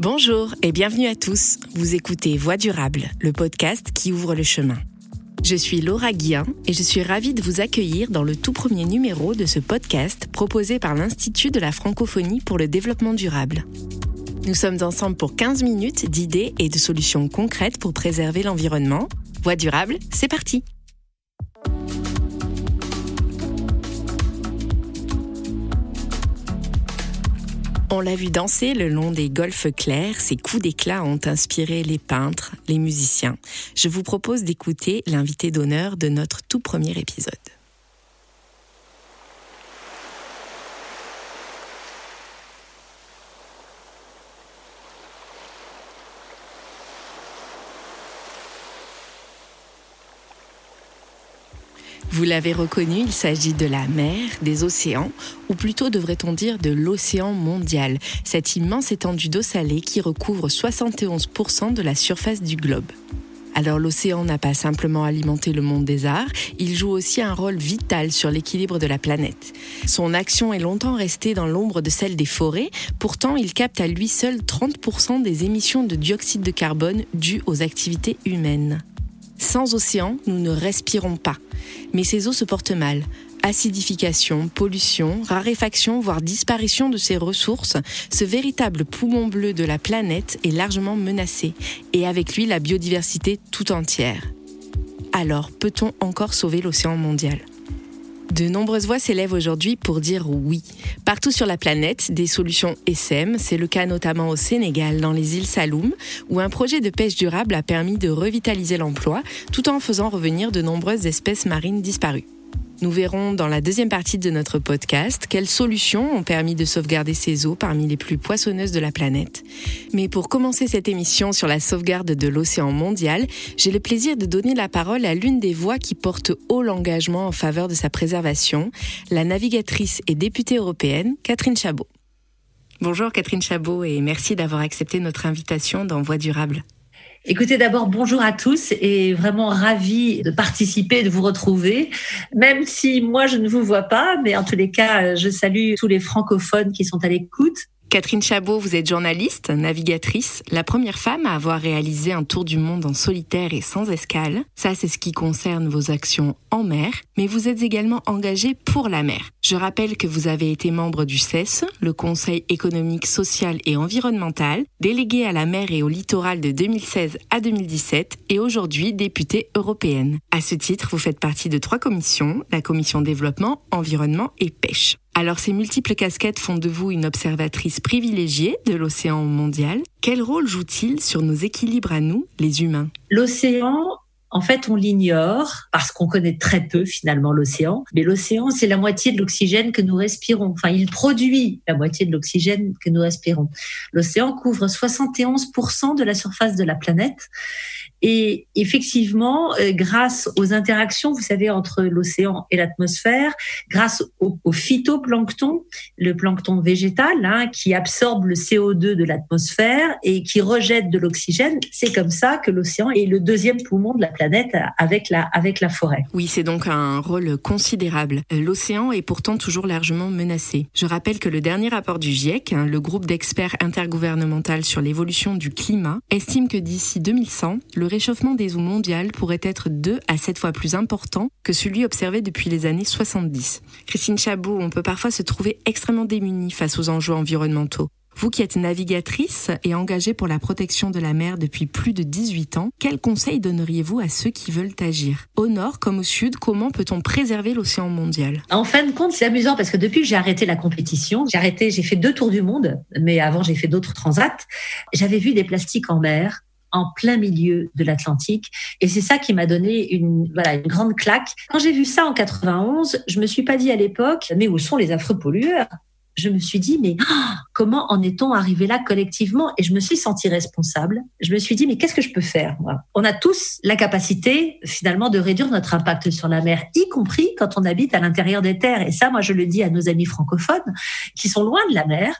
Bonjour et bienvenue à tous. Vous écoutez Voix durable, le podcast qui ouvre le chemin. Je suis Laura Guillain et je suis ravie de vous accueillir dans le tout premier numéro de ce podcast proposé par l'Institut de la francophonie pour le développement durable. Nous sommes ensemble pour 15 minutes d'idées et de solutions concrètes pour préserver l'environnement. Voix durable, c'est parti On l'a vu danser le long des golfes clairs, ses coups d'éclat ont inspiré les peintres, les musiciens. Je vous propose d'écouter l'invité d'honneur de notre tout premier épisode. Vous l'avez reconnu, il s'agit de la mer, des océans, ou plutôt devrait-on dire de l'océan mondial, cette immense étendue d'eau salée qui recouvre 71% de la surface du globe. Alors l'océan n'a pas simplement alimenté le monde des arts, il joue aussi un rôle vital sur l'équilibre de la planète. Son action est longtemps restée dans l'ombre de celle des forêts, pourtant il capte à lui seul 30% des émissions de dioxyde de carbone dues aux activités humaines. Sans océan, nous ne respirons pas. Mais ces eaux se portent mal. Acidification, pollution, raréfaction, voire disparition de ces ressources, ce véritable poumon bleu de la planète est largement menacé, et avec lui la biodiversité tout entière. Alors, peut-on encore sauver l'océan mondial? De nombreuses voix s'élèvent aujourd'hui pour dire oui. Partout sur la planète, des solutions SM, c'est le cas notamment au Sénégal, dans les îles Saloum, où un projet de pêche durable a permis de revitaliser l'emploi tout en faisant revenir de nombreuses espèces marines disparues. Nous verrons dans la deuxième partie de notre podcast quelles solutions ont permis de sauvegarder ces eaux parmi les plus poissonneuses de la planète. Mais pour commencer cette émission sur la sauvegarde de l'océan mondial, j'ai le plaisir de donner la parole à l'une des voix qui porte haut l'engagement en faveur de sa préservation, la navigatrice et députée européenne Catherine Chabot. Bonjour Catherine Chabot et merci d'avoir accepté notre invitation dans Voix durable. Écoutez, d'abord, bonjour à tous et vraiment ravi de participer, de vous retrouver, même si moi je ne vous vois pas, mais en tous les cas, je salue tous les francophones qui sont à l'écoute. Catherine Chabot, vous êtes journaliste, navigatrice, la première femme à avoir réalisé un tour du monde en solitaire et sans escale. Ça, c'est ce qui concerne vos actions en mer, mais vous êtes également engagée pour la mer. Je rappelle que vous avez été membre du CES, le Conseil économique, social et environnemental, délégué à la mer et au littoral de 2016 à 2017 et aujourd'hui députée européenne. À ce titre, vous faites partie de trois commissions, la commission développement, environnement et pêche. Alors ces multiples casquettes font de vous une observatrice privilégiée de l'océan mondial. Quel rôle joue-t-il sur nos équilibres à nous, les humains? L'océan, en fait, on l'ignore parce qu'on connaît très peu finalement l'océan. Mais l'océan, c'est la moitié de l'oxygène que nous respirons. Enfin, il produit la moitié de l'oxygène que nous respirons. L'océan couvre 71% de la surface de la planète. Et effectivement, euh, grâce aux interactions, vous savez, entre l'océan et l'atmosphère, grâce au, phytoplancton, le plancton végétal, hein, qui absorbe le CO2 de l'atmosphère et qui rejette de l'oxygène, c'est comme ça que l'océan est le deuxième poumon de la planète avec la, avec la forêt. Oui, c'est donc un rôle considérable. L'océan est pourtant toujours largement menacé. Je rappelle que le dernier rapport du GIEC, hein, le groupe d'experts intergouvernemental sur l'évolution du climat, estime que d'ici 2100, le réchauffement des eaux mondiales pourrait être deux à sept fois plus important que celui observé depuis les années 70. Christine Chabot, on peut parfois se trouver extrêmement démunis face aux enjeux environnementaux. Vous qui êtes navigatrice et engagée pour la protection de la mer depuis plus de 18 ans, quels conseils donneriez-vous à ceux qui veulent agir? Au nord comme au sud, comment peut-on préserver l'océan mondial? En fin de compte, c'est amusant parce que depuis que j'ai arrêté la compétition, j'ai arrêté, j'ai fait deux tours du monde, mais avant j'ai fait d'autres transats, j'avais vu des plastiques en mer en plein milieu de l'Atlantique. Et c'est ça qui m'a donné une, voilà, une grande claque. Quand j'ai vu ça en 91, je me suis pas dit à l'époque, mais où sont les affreux pollueurs? Je me suis dit, mais comment en est-on arrivé là collectivement? Et je me suis sentie responsable. Je me suis dit, mais qu'est-ce que je peux faire On a tous la capacité finalement de réduire notre impact sur la mer, y compris quand on habite à l'intérieur des terres. Et ça, moi, je le dis à nos amis francophones qui sont loin de la mer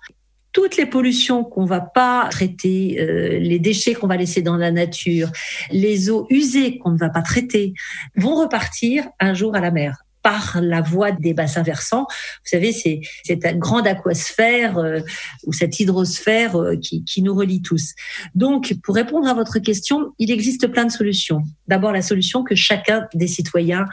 toutes les pollutions qu'on va pas traiter, euh, les déchets qu'on va laisser dans la nature, les eaux usées qu'on ne va pas traiter, vont repartir un jour à la mer par la voie des bassins versants. Vous savez, c'est cette grande aquasphère euh, ou cette hydrosphère euh, qui, qui nous relie tous. Donc, pour répondre à votre question, il existe plein de solutions. D'abord, la solution que chacun des citoyens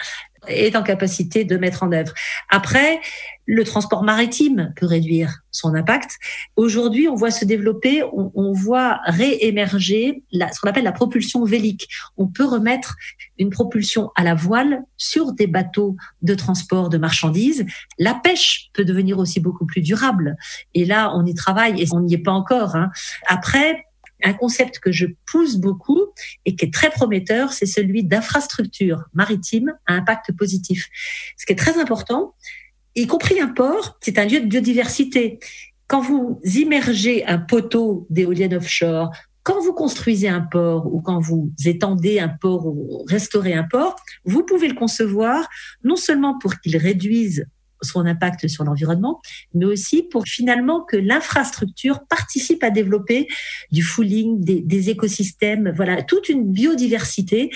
est en capacité de mettre en œuvre. Après, le transport maritime peut réduire son impact. Aujourd'hui, on voit se développer, on, voit réémerger ce qu'on appelle la propulsion vélique. On peut remettre une propulsion à la voile sur des bateaux de transport de marchandises. La pêche peut devenir aussi beaucoup plus durable. Et là, on y travaille et on n'y est pas encore. Hein. Après, un concept que je pousse beaucoup et qui est très prometteur, c'est celui d'infrastructure maritime à impact positif. Ce qui est très important, y compris un port, c'est un lieu de biodiversité. Quand vous immergez un poteau d'éoliennes offshore, quand vous construisez un port ou quand vous étendez un port ou restaurez un port, vous pouvez le concevoir non seulement pour qu'il réduise son impact sur l'environnement, mais aussi pour finalement que l'infrastructure participe à développer du fooling, des, des écosystèmes, voilà, toute une biodiversité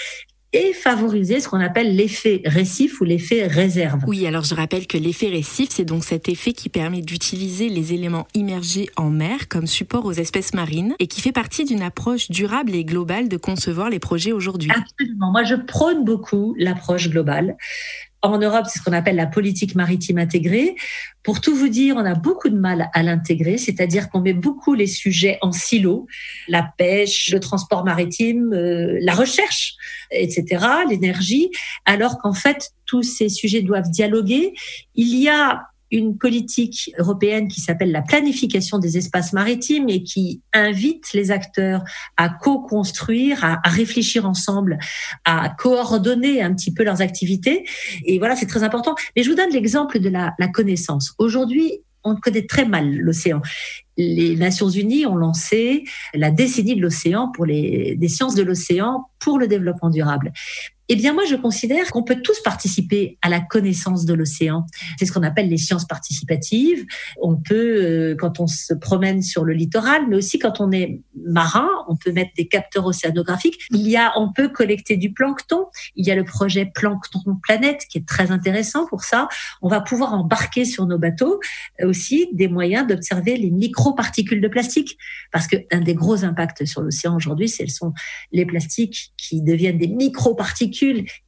et favoriser ce qu'on appelle l'effet récif ou l'effet réserve. Oui, alors je rappelle que l'effet récif, c'est donc cet effet qui permet d'utiliser les éléments immergés en mer comme support aux espèces marines et qui fait partie d'une approche durable et globale de concevoir les projets aujourd'hui. Absolument. Moi, je prône beaucoup l'approche globale en Europe, c'est ce qu'on appelle la politique maritime intégrée. Pour tout vous dire, on a beaucoup de mal à l'intégrer, c'est-à-dire qu'on met beaucoup les sujets en silo, la pêche, le transport maritime, euh, la recherche, etc., l'énergie, alors qu'en fait, tous ces sujets doivent dialoguer. Il y a une politique européenne qui s'appelle la planification des espaces maritimes et qui invite les acteurs à co-construire, à, réfléchir ensemble, à coordonner un petit peu leurs activités. Et voilà, c'est très important. Mais je vous donne l'exemple de la, la connaissance. Aujourd'hui, on connaît très mal l'océan. Les Nations Unies ont lancé la décennie de l'océan pour les des sciences de l'océan pour le développement durable. Eh bien, moi, je considère qu'on peut tous participer à la connaissance de l'océan. C'est ce qu'on appelle les sciences participatives. On peut, euh, quand on se promène sur le littoral, mais aussi quand on est marin, on peut mettre des capteurs océanographiques. Il y a, on peut collecter du plancton. Il y a le projet Plancton Planète qui est très intéressant pour ça. On va pouvoir embarquer sur nos bateaux euh, aussi des moyens d'observer les microparticules de plastique, parce qu'un des gros impacts sur l'océan aujourd'hui, ce sont les plastiques qui deviennent des microparticules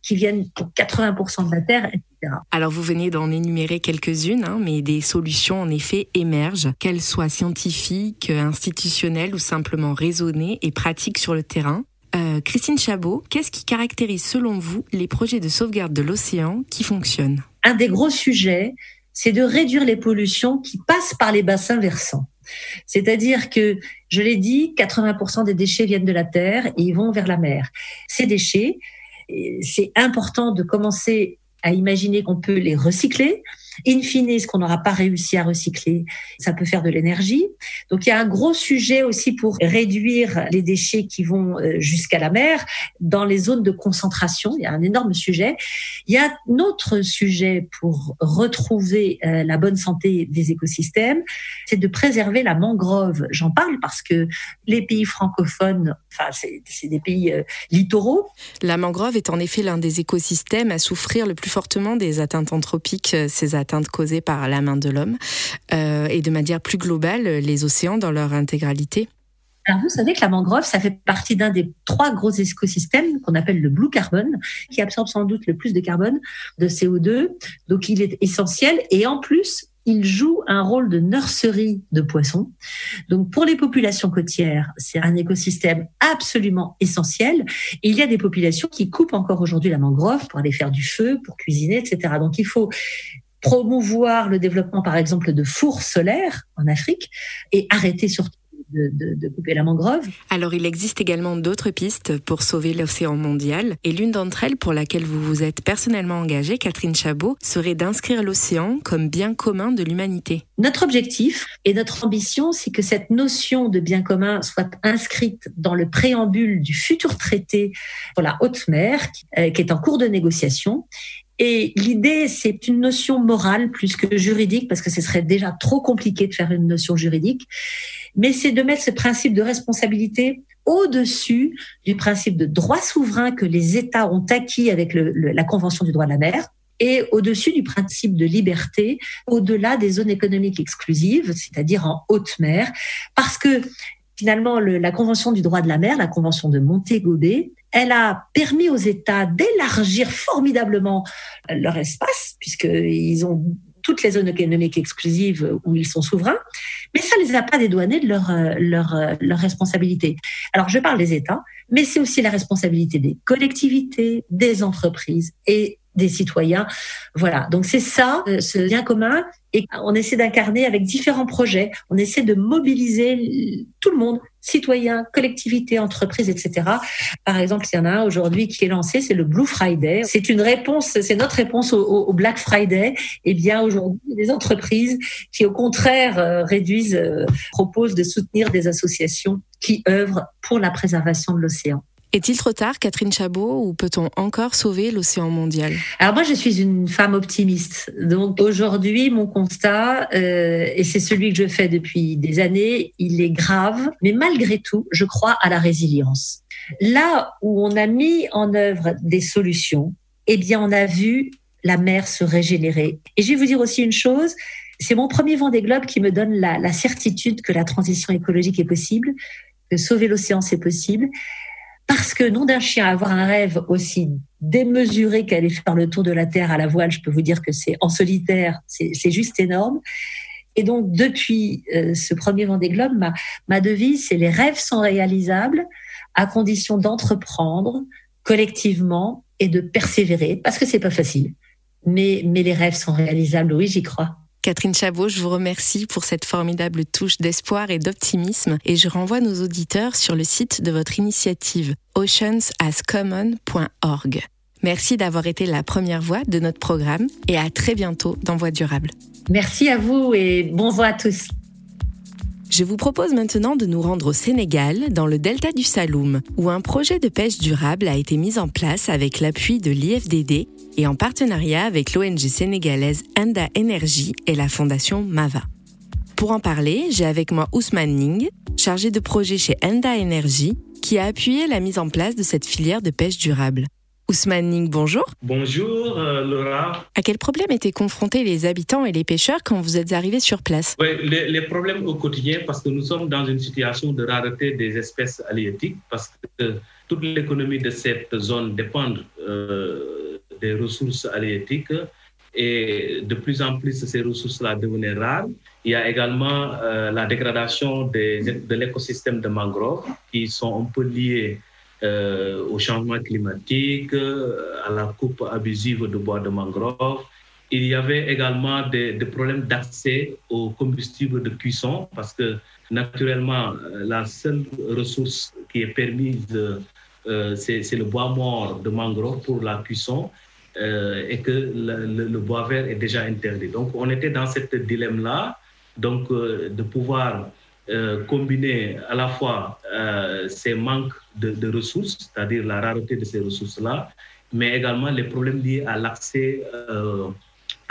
qui viennent pour 80% de la Terre, etc. Alors vous venez d'en énumérer quelques-unes, hein, mais des solutions en effet émergent, qu'elles soient scientifiques, institutionnelles ou simplement raisonnées et pratiques sur le terrain. Euh, Christine Chabot, qu'est-ce qui caractérise selon vous les projets de sauvegarde de l'océan qui fonctionnent? Un des gros sujets, c'est de réduire les pollutions qui passent par les bassins versants. C'est-à-dire que, je l'ai dit, 80% des déchets viennent de la terre et ils vont vers la mer. Ces déchets, c'est important de commencer à imaginer qu'on peut les recycler, In fine, ce qu'on n'aura pas réussi à recycler, ça peut faire de l'énergie. Donc il y a un gros sujet aussi pour réduire les déchets qui vont euh, jusqu'à la mer dans les zones de concentration. Il y a un énorme sujet. Il y a un autre sujet pour retrouver euh, la bonne santé des écosystèmes, c'est de préserver la mangrove. J'en parle parce que les pays francophones, enfin c'est des pays euh, littoraux. La mangrove est en effet l'un des écosystèmes à souffrir le plus fortement des atteintes anthropiques ces atteintes causées par la main de l'homme euh, et de manière plus globale les océans dans leur intégralité alors vous savez que la mangrove, ça fait partie d'un des trois gros écosystèmes qu'on appelle le blue carbon, qui absorbe sans doute le plus de carbone, de CO2. Donc il est essentiel et en plus, il joue un rôle de nurserie de poissons. Donc pour les populations côtières, c'est un écosystème absolument essentiel. Et il y a des populations qui coupent encore aujourd'hui la mangrove pour aller faire du feu, pour cuisiner, etc. Donc il faut promouvoir le développement, par exemple, de fours solaires en Afrique et arrêter surtout de, couper la mangrove. Alors il existe également d'autres pistes pour sauver l'océan mondial et l'une d'entre elles pour laquelle vous vous êtes personnellement engagée, Catherine Chabot, serait d'inscrire l'océan comme bien commun de l'humanité. Notre objectif et notre ambition, c'est que cette notion de bien commun soit inscrite dans le préambule du futur traité pour la haute mer euh, qui est en cours de négociation et l'idée, c'est une notion morale plus que juridique, parce que ce serait déjà trop compliqué de faire une notion juridique, mais c'est de mettre ce principe de responsabilité au-dessus du principe de droit souverain que les États ont acquis avec la Convention du droit de la mer et au-dessus du principe de liberté, au-delà des zones économiques exclusives, c'est-à-dire en haute mer, parce que finalement, la Convention du droit de la mer, la Convention de Montego Bay, elle a permis aux États d'élargir formidablement leur espace, puisqu'ils ont toutes les zones économiques exclusives où ils sont souverains, mais ça ne les a pas dédouanés de leur, leur, leur responsabilité. Alors, je parle des États, mais c'est aussi la responsabilité des collectivités, des entreprises et des citoyens. Voilà, donc c'est ça, euh, ce lien commun, et on essaie d'incarner avec différents projets, on essaie de mobiliser tout le monde, citoyens, collectivités, entreprises, etc. Par exemple, il y en a un aujourd'hui qui est lancé, c'est le Blue Friday. C'est une réponse, c'est notre réponse au, Black Friday. Eh bien, aujourd'hui, des entreprises qui, au contraire, euh, réduisent, euh, proposent de soutenir des associations qui œuvrent pour la préservation de l'océan. Est-il trop tard, Catherine Chabot, ou peut-on encore sauver l'océan mondial? Alors moi, je suis une femme optimiste. Donc aujourd'hui, mon constat, euh, et c'est celui que je fais depuis des années, il est grave, mais malgré tout, je crois à la résilience. Là où on a mis en œuvre des solutions, eh bien, on a vu la mer se régénérer. Et je vais vous dire aussi une chose, c'est mon premier vent des globes qui me donne la, la certitude que la transition écologique est possible, que sauver l'océan c'est possible. Parce que nom d'un chien, avoir un rêve aussi démesuré qu'aller faire le tour de la Terre à la voile, je peux vous dire que c'est en solitaire, c'est juste énorme. Et donc, depuis euh, ce premier Vendée Globe, ma, ma devise, c'est les rêves sont réalisables à condition d'entreprendre collectivement et de persévérer, parce que c'est pas facile. Mais, mais les rêves sont réalisables, oui, j'y crois. Catherine Chabot, je vous remercie pour cette formidable touche d'espoir et d'optimisme et je renvoie nos auditeurs sur le site de votre initiative oceansascommon.org. Merci d'avoir été la première voix de notre programme et à très bientôt dans Voix durable. Merci à vous et bon à tous. Je vous propose maintenant de nous rendre au Sénégal, dans le delta du Saloum, où un projet de pêche durable a été mis en place avec l'appui de l'IFDD et en partenariat avec l'ONG sénégalaise Enda Energy et la fondation Mava. Pour en parler, j'ai avec moi Ousmane Ning, chargé de projet chez Enda Energy, qui a appuyé la mise en place de cette filière de pêche durable. Ousmane Ning, bonjour. Bonjour euh, Laura. À quel problème étaient confrontés les habitants et les pêcheurs quand vous êtes arrivés sur place les, problèmes au quotidien, parce que nous sommes dans une situation de rareté des espèces halieutiques, parce que toute l'économie de cette zone dépend euh, des ressources halieutiques et de plus en plus ces ressources-là devenaient rares. Il y a également euh, la dégradation de l'écosystème de mangroves qui sont un peu liées euh, au changement climatique, euh, à la coupe abusive de bois de mangrove. Il y avait également des, problèmes d'accès au combustible de cuisson parce que naturellement, euh, la seule ressource qui est permise, c'est le bois mort de mangrove pour la cuisson. et que le, bois vert est déjà interdit. Donc, on était dans ce dilemme-là, donc de pouvoir combiner à la fois ces manques de, ressources, c'est-à-dire la rareté de ces ressources-là, mais également les problèmes liés à l'accès euh,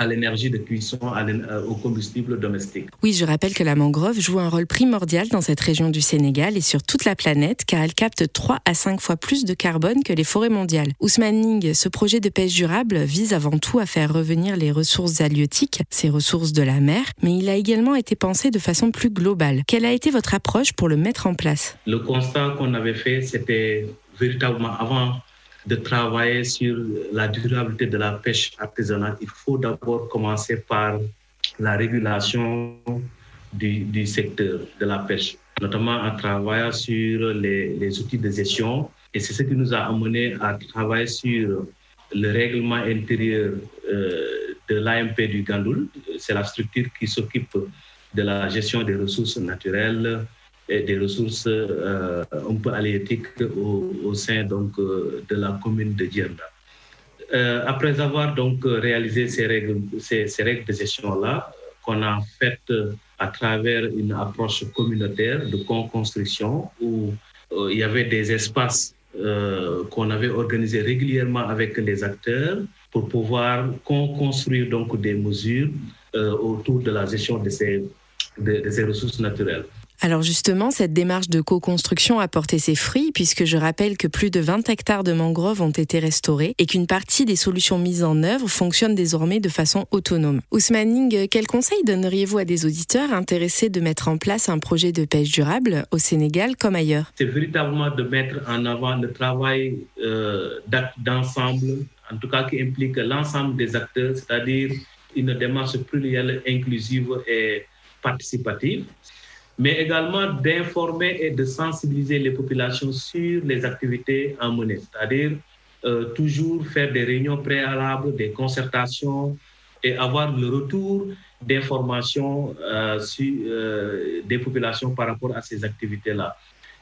à l'énergie de cuisson, euh, au combustible domestique. Oui, je rappelle que la mangrove joue un rôle primordial dans cette région du Sénégal et sur toute la planète, car elle capte 3 à 5 fois plus de carbone que les forêts mondiales. Ousmane Ning, ce projet de pêche durable vise avant tout à faire revenir les ressources halieutiques, ces ressources de la mer, mais il a également été pensé de façon plus globale. Quelle a été votre approche pour le mettre en place? Le constat qu'on avait fait, c'était véritablement avant de travailler sur la durabilité de la pêche artisanale, il faut d'abord commencer par la régulation du, secteur de la pêche, notamment en travaillant sur les, outils de gestion. Et c'est ce qui nous a amené à travailler sur le règlement intérieur euh, de l'AMP du Gandoul. C'est la structure qui s'occupe de la gestion des ressources naturelles, des ressources euh, un peu halieutiques au, sein donc, euh, de la commune de Djerda. Euh, après avoir donc réalisé ces règles, ces, règles de gestion-là, qu'on a faites à travers une approche communautaire de co-construction où il y avait des espaces qu'on avait organisés régulièrement avec les acteurs pour pouvoir construire donc des mesures autour de la gestion de ces, de ces ressources naturelles. Alors justement, cette démarche de co-construction a porté ses fruits puisque je rappelle que plus de 20 hectares de mangroves ont été restaurés et qu'une partie des solutions mises en œuvre fonctionnent désormais de façon autonome. Ousmane Ning, quel conseil donneriez-vous à des auditeurs intéressés de mettre en place un projet de pêche durable au Sénégal comme ailleurs? C'est véritablement de mettre en avant le travail euh, d'ensemble, en tout cas qui implique l'ensemble des acteurs, c'est-à-dire une démarche plurielle, inclusive et participative mais également d'informer et de sensibiliser les populations sur les activités à mener, c'est-à-dire euh, toujours faire des réunions préalables, des concertations et avoir le retour d'informations euh, sur euh, des populations par rapport à ces activités-là.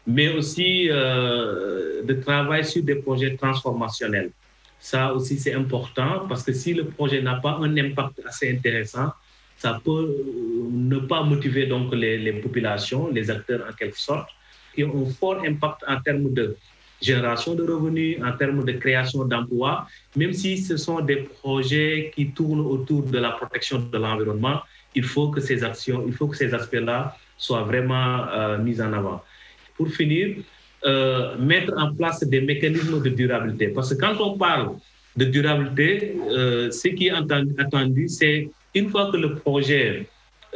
Mais aussi de travailler sur des projets transformationnels. Ça aussi, c'est important parce que si le projet n'a pas un impact assez intéressant, ça peut euh, ne pas motiver donc les, populations, les acteurs en quelque sorte, qui ont un fort impact en termes de génération de revenus, en termes de création d'emplois, même si ce sont des projets qui tournent autour de la protection de l'environnement, il faut que ces actions, il faut que ces aspects-là soient vraiment euh, mis en avant. Pour finir, euh, mettre en place des mécanismes de durabilité. Parce que quand on parle de durabilité, ce qui est attendu c'est une fois que le projet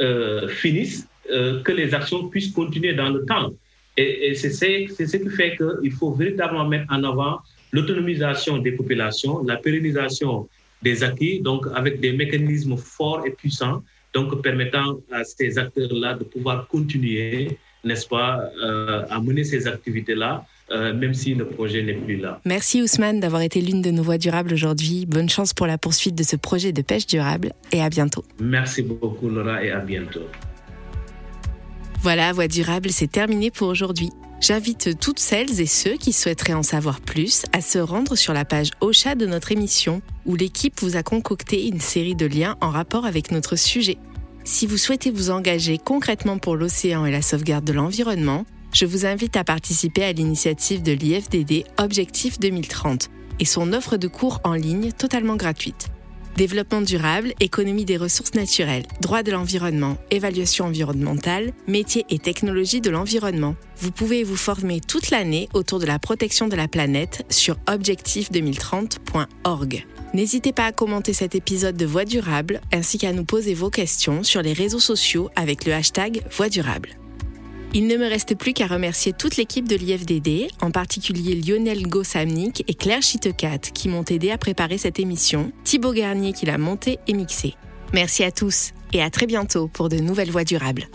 euh, finisse, euh, que les actions puissent continuer dans le temps. Et, c'est ce qui fait qu'il faut véritablement mettre en avant l'autonomisation des populations, la pérennisation des acquis, donc avec des mécanismes forts et puissants, donc permettant à ces acteurs-là de pouvoir continuer, n'est-ce pas, euh, à mener ces activités-là euh, même si le projet n'est plus là. Merci Ousmane d'avoir été l'une de nos voix durables aujourd'hui. Bonne chance pour la poursuite de ce projet de pêche durable et à bientôt. Merci beaucoup Laura et à bientôt. Voilà, Voix durable, c'est terminé pour aujourd'hui. J'invite toutes celles et ceux qui souhaiteraient en savoir plus à se rendre sur la page Ocha de notre émission, où l'équipe vous a concocté une série de liens en rapport avec notre sujet. Si vous souhaitez vous engager concrètement pour l'océan et la sauvegarde de l'environnement, je vous invite à participer à l'initiative de l'IFDD Objectif 2030 et son offre de cours en ligne totalement gratuite. Développement durable, économie des ressources naturelles, droit de l'environnement, évaluation environnementale, métiers et technologies de l'environnement. Vous pouvez vous former toute l'année autour de la protection de la planète sur objectif2030.org. N'hésitez pas à commenter cet épisode de Voix durable ainsi qu'à nous poser vos questions sur les réseaux sociaux avec le hashtag Voix durable. Il ne me reste plus qu'à remercier toute l'équipe de l'IFDD, en particulier Lionel Gossamnik et Claire Chitecat qui m'ont aidé à préparer cette émission, Thibaut Garnier qui l'a montée et mixée. Merci à tous et à très bientôt pour de nouvelles voix durables.